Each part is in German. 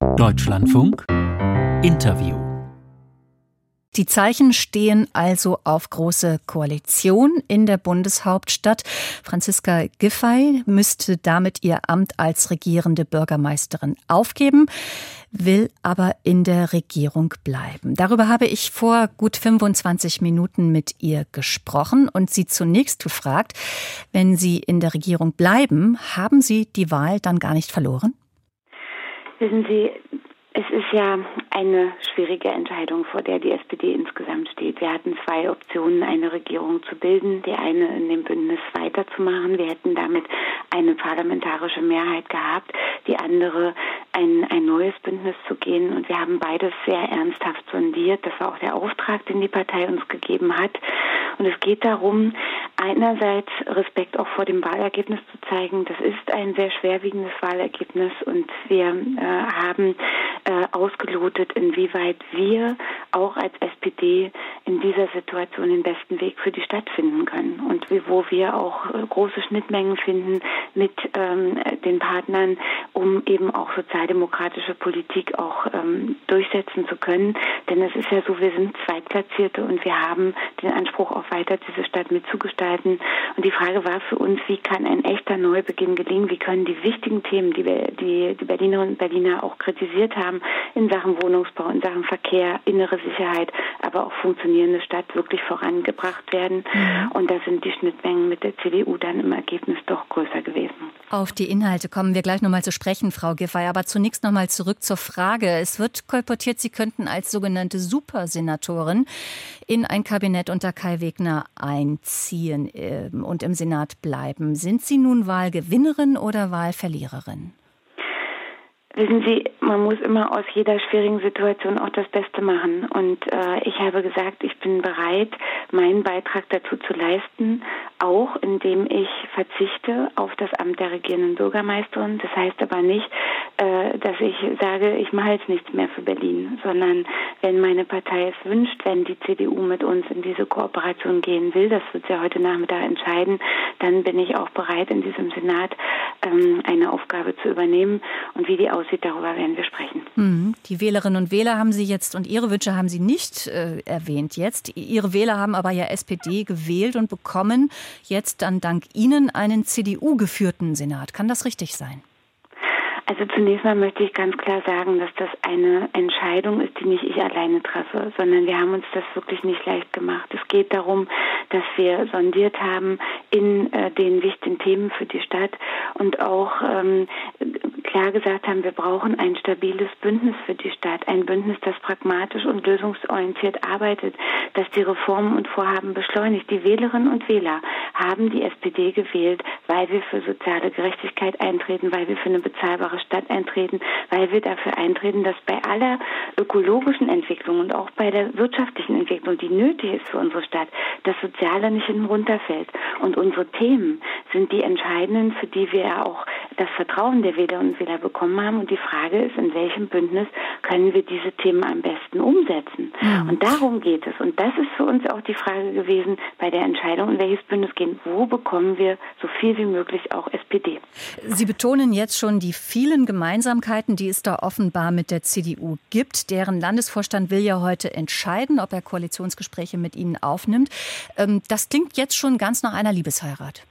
Deutschlandfunk Interview die Zeichen stehen also auf große Koalition in der Bundeshauptstadt. Franziska Giffey müsste damit ihr Amt als regierende Bürgermeisterin aufgeben, will aber in der Regierung bleiben. Darüber habe ich vor gut 25 Minuten mit ihr gesprochen und sie zunächst gefragt, wenn Sie in der Regierung bleiben, haben Sie die Wahl dann gar nicht verloren? Wissen Sie, es ist ja eine schwierige Entscheidung, vor der die SPD insgesamt steht. Wir hatten zwei Optionen, eine Regierung zu bilden, die eine in dem Bündnis weiterzumachen. Wir hätten damit eine parlamentarische Mehrheit gehabt, die andere ein, ein neues Bündnis zu gehen. Und wir haben beides sehr ernsthaft sondiert. Das war auch der Auftrag, den die Partei uns gegeben hat. Und es geht darum, einerseits Respekt auch vor dem Wahlergebnis zu zeigen. Das ist ein sehr schwerwiegendes Wahlergebnis und wir äh, haben äh, ausgelotet, inwieweit wir auch als SPD in dieser Situation den besten Weg für die Stadt finden können und wo wir auch äh, große Schnittmengen finden mit ähm, den Partnern, um eben auch sozialdemokratische Politik auch ähm, durchsetzen zu können. Denn es ist ja so, wir sind Zweitplatzierte und wir haben den Anspruch, auch weiter diese Stadt mitzugestalten. Und die Frage war für uns, wie kann ein echter Neubeginn gelingen? Wie können die wichtigen Themen, die wir, die, die Berlinerinnen und Berliner auch kritisiert haben, in Sachen Wohnungsbau, in Sachen Verkehr, innere Sicherheit, aber auch funktionierende Stadt wirklich vorangebracht werden. Mhm. Und da sind die Schnittmengen mit der CDU dann im Ergebnis doch größer gewesen. Auf die Inhalte kommen wir gleich nochmal zu sprechen, Frau Giffey. Aber zunächst nochmal zurück zur Frage. Es wird kolportiert, Sie könnten als sogenannte Supersenatorin in ein Kabinett unter Kai Wegner einziehen ähm, und im Senat bleiben. Sind Sie nun Wahlgewinnerin oder Wahlverliererin? Wissen Sie, man muss immer aus jeder schwierigen Situation auch das Beste machen. Und äh, ich habe gesagt, ich bin bereit, meinen Beitrag dazu zu leisten, auch indem ich verzichte auf das Amt der regierenden Bürgermeisterin. Das heißt aber nicht, äh, dass ich sage, ich mache jetzt nichts mehr für Berlin, sondern wenn meine Partei es wünscht, wenn die CDU mit uns in diese Kooperation gehen will, das wird sie heute Nachmittag entscheiden, dann bin ich auch bereit, in diesem Senat ähm, eine Aufgabe zu übernehmen. Und wie die aussieht, darüber werden wir sprechen. Mhm. Die Wählerinnen und Wähler haben Sie jetzt und Ihre Wünsche haben Sie nicht äh, erwähnt jetzt. Ihre Wähler haben aber ja SPD gewählt und bekommen jetzt dann dank Ihnen einen CDU-geführten Senat. Kann das richtig sein? Also zunächst mal möchte ich ganz klar sagen, dass das eine Entscheidung ist, die nicht ich alleine treffe, sondern wir haben uns das wirklich nicht leicht gemacht. Es geht darum, dass wir sondiert haben in äh, den wichtigen Themen für die Stadt und auch ähm, klar gesagt haben, wir brauchen ein stabiles Bündnis für die Stadt, ein Bündnis, das pragmatisch und lösungsorientiert arbeitet, das die Reformen und Vorhaben beschleunigt. Die Wählerinnen und Wähler haben die SPD gewählt, weil wir für soziale Gerechtigkeit eintreten, weil wir für eine bezahlbare Stadt eintreten, weil wir dafür eintreten, dass bei aller ökologischen Entwicklung und auch bei der wirtschaftlichen Entwicklung, die nötig ist für unsere Stadt, das Soziale nicht hinten runterfällt. Und unsere Themen sind die entscheidenden, für die wir auch das Vertrauen der Wählerinnen und Wähler bekommen haben. Und die Frage ist, in welchem Bündnis können wir diese Themen am besten umsetzen? Mhm. Und darum geht es. Und das ist für uns auch die Frage gewesen bei der Entscheidung, in welches Bündnis gehen. Wo bekommen wir so viel wie möglich auch SPD? Sie betonen jetzt schon die vielen Gemeinsamkeiten, die es da offenbar mit der CDU gibt. Deren Landesvorstand will ja heute entscheiden, ob er Koalitionsgespräche mit Ihnen aufnimmt. Ähm, das klingt jetzt schon ganz nach einer Liebesheirat.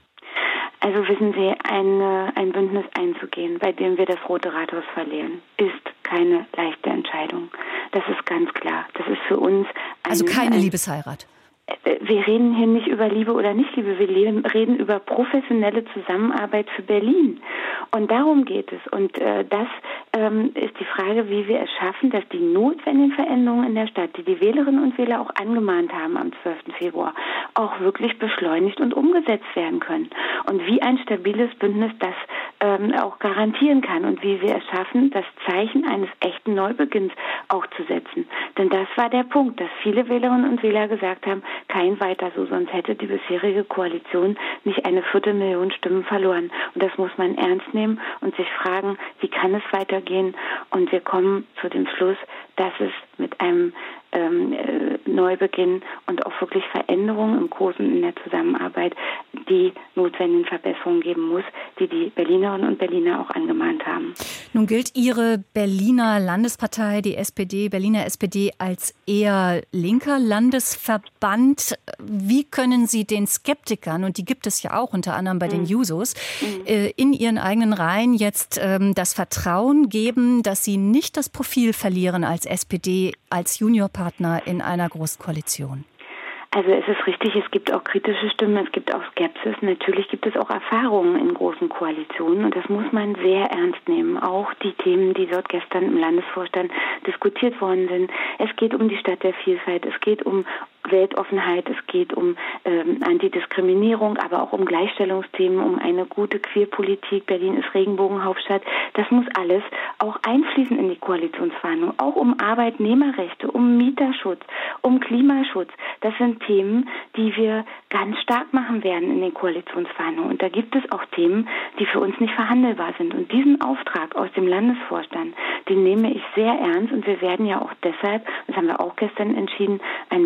Also wissen Sie, ein, ein Bündnis einzugehen, bei dem wir das Rote Rathaus verlieren, ist keine leichte Entscheidung. Das ist ganz klar. Das ist für uns. Ein, also keine ein, Liebesheirat wir reden hier nicht über Liebe oder nicht Liebe, wir reden über professionelle Zusammenarbeit für Berlin. Und darum geht es. Und äh, das ähm, ist die Frage, wie wir es schaffen, dass die notwendigen Veränderungen in der Stadt, die die Wählerinnen und Wähler auch angemahnt haben am 12. Februar, auch wirklich beschleunigt und umgesetzt werden können. Und wie ein stabiles Bündnis das ähm, auch garantieren kann und wie wir es schaffen, das Zeichen eines echten Neubeginns auch zu setzen. Denn das war der Punkt, dass viele Wählerinnen und Wähler gesagt haben, kein weiter so, sonst hätte die bisherige Koalition nicht eine Viertelmillion Stimmen verloren. Und das muss man ernst nehmen und sich fragen, wie kann es weitergehen? Und wir kommen zu dem Schluss, dass es mit einem ähm, äh, Neubeginn und auch wirklich Veränderungen im Großen in der Zusammenarbeit, die notwendigen Verbesserungen geben muss, die die Berlinerinnen und Berliner auch angemahnt haben. Nun gilt Ihre Berliner Landespartei, die SPD, Berliner SPD, als eher linker Landesverband. Wie können Sie den Skeptikern, und die gibt es ja auch unter anderem bei mhm. den Jusos, mhm. äh, in ihren eigenen Reihen jetzt ähm, das Vertrauen geben, dass sie nicht das Profil verlieren als SPD, als Juniorpartner in einer Großkoalition? Also es ist richtig, es gibt auch kritische Stimmen, es gibt auch Skepsis. Natürlich gibt es auch Erfahrungen in großen Koalitionen und das muss man sehr ernst nehmen. Auch die Themen, die dort gestern im Landesvorstand diskutiert worden sind. Es geht um die Stadt der Vielfalt, es geht um Weltoffenheit, es geht um ähm, Antidiskriminierung, aber auch um Gleichstellungsthemen, um eine gute Queerpolitik. Berlin ist Regenbogenhauptstadt. Das muss alles auch einfließen in die Koalitionsverhandlungen, auch um Arbeitnehmerrechte, um Mieterschutz, um Klimaschutz. Das sind Themen, die wir ganz stark machen werden in den Koalitionsverhandlungen. Und da gibt es auch Themen, die für uns nicht verhandelbar sind. Und diesen Auftrag aus dem Landesvorstand, den nehme ich sehr ernst. Und wir werden ja auch deshalb, das haben wir auch gestern entschieden, ein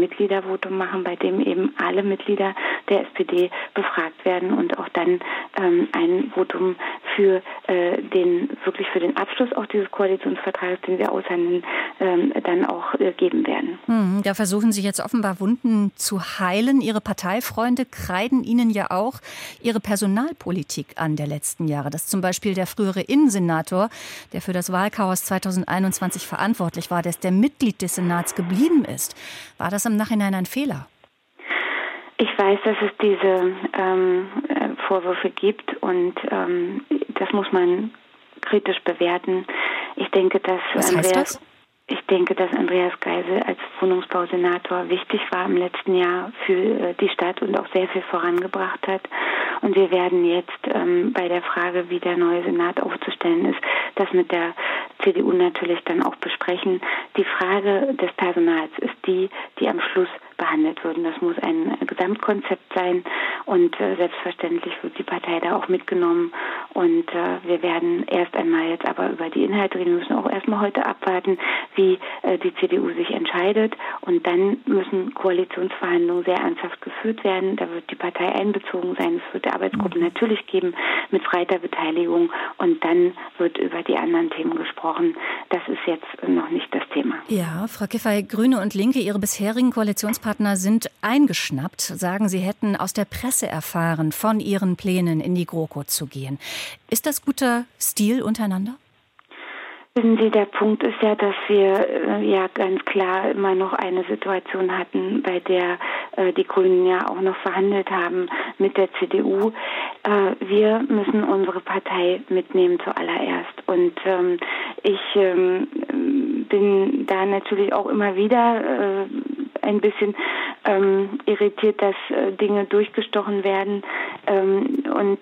Mitgliedervotum machen, bei dem eben alle Mitglieder der SPD befragt werden und auch dann ähm, ein Votum für äh, den, wirklich für den Abschluss auch dieses Koalitionsvertrages, den wir aushandeln, ähm, dann auch äh, geben werden. Hm, da versuchen Sie jetzt offenbar Wunden zu heilen. Ihre Parteifreunde kreiden Ihnen ja auch Ihre Personalpolitik an der letzten Jahre. Dass zum Beispiel der frühere Innensenator, der für das Wahlchaos 2021 verantwortlich war, dass der Mitglied des Senats geblieben ist. War das im Nachhinein ein Fehler? Ich weiß, dass es diese ähm, äh, Vorwürfe gibt und ähm, das muss man kritisch bewerten. Ich denke, dass Was heißt das? Ich denke, dass Andreas Geisel als Wohnungsbausenator wichtig war im letzten Jahr für äh, die Stadt und auch sehr viel vorangebracht hat. Und wir werden jetzt ähm, bei der Frage, wie der neue Senat aufzustellen ist, das mit der CDU natürlich dann auch besprechen. Die Frage des Personals ist die, die am Schluss behandelt würden. Das muss ein Gesamtkonzept sein und äh, selbstverständlich wird die Partei da auch mitgenommen. Und äh, wir werden erst einmal jetzt aber über die Inhalte reden. Wir müssen auch erstmal heute abwarten, wie äh, die CDU sich entscheidet. Und dann müssen Koalitionsverhandlungen sehr ernsthaft geführt werden. Da wird die Partei einbezogen sein. Es wird Arbeitsgruppen mhm. natürlich geben mit breiter Beteiligung. Und dann wird über die anderen Themen gesprochen. Das ist jetzt noch nicht das Thema. Ja, Frau Giffey, Grüne und Linke, Ihre bisherigen Koalitionspartner sind eingeschnappt, sagen, sie hätten aus der Presse erfahren von ihren Plänen, in die GroKo zu gehen. Ist das guter Stil untereinander? Wissen Sie, der Punkt ist ja, dass wir äh, ja ganz klar immer noch eine Situation hatten, bei der äh, die Grünen ja auch noch verhandelt haben mit der CDU. Äh, wir müssen unsere Partei mitnehmen zuallererst. Und ähm, ich ähm, bin da natürlich auch immer wieder äh, ein bisschen ähm, irritiert, dass äh, Dinge durchgestochen werden. Ähm, und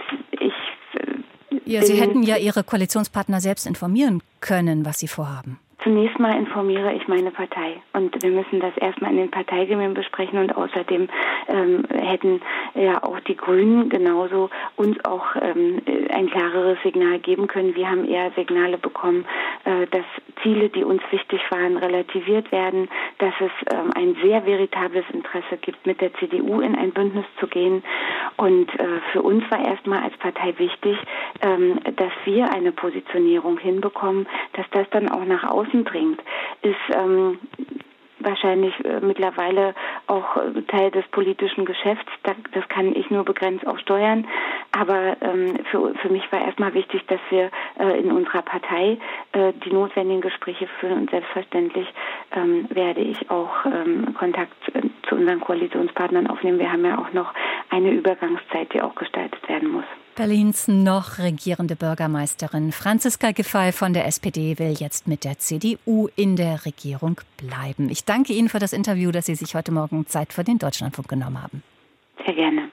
ja, Sie hätten ja Ihre Koalitionspartner selbst informieren können, was Sie vorhaben. Zunächst mal informiere ich meine Partei und wir müssen das erstmal in den Parteigremien besprechen und außerdem ähm, hätten ja auch die Grünen genauso uns auch ähm, ein klareres Signal geben können. Wir haben eher Signale bekommen, äh, dass Ziele, die uns wichtig waren, relativiert werden, dass es ähm, ein sehr veritables Interesse gibt, mit der CDU in ein Bündnis zu gehen. Und äh, für uns war erstmal als Partei wichtig, ähm, dass wir eine Positionierung hinbekommen, dass das dann auch nach außen Außen dringt, ist ähm, wahrscheinlich äh, mittlerweile auch äh, Teil des politischen Geschäfts. Da, das kann ich nur begrenzt auch steuern. Aber ähm, für, für mich war erstmal wichtig, dass wir äh, in unserer Partei äh, die notwendigen Gespräche führen und selbstverständlich ähm, werde ich auch ähm, Kontakt äh, zu unseren Koalitionspartnern aufnehmen. Wir haben ja auch noch eine Übergangszeit, die auch gestaltet werden muss. Berlins noch regierende Bürgermeisterin Franziska Giffey von der SPD will jetzt mit der CDU in der Regierung bleiben. Ich danke Ihnen für das Interview, dass Sie sich heute Morgen Zeit für den Deutschlandfunk genommen haben. Sehr gerne.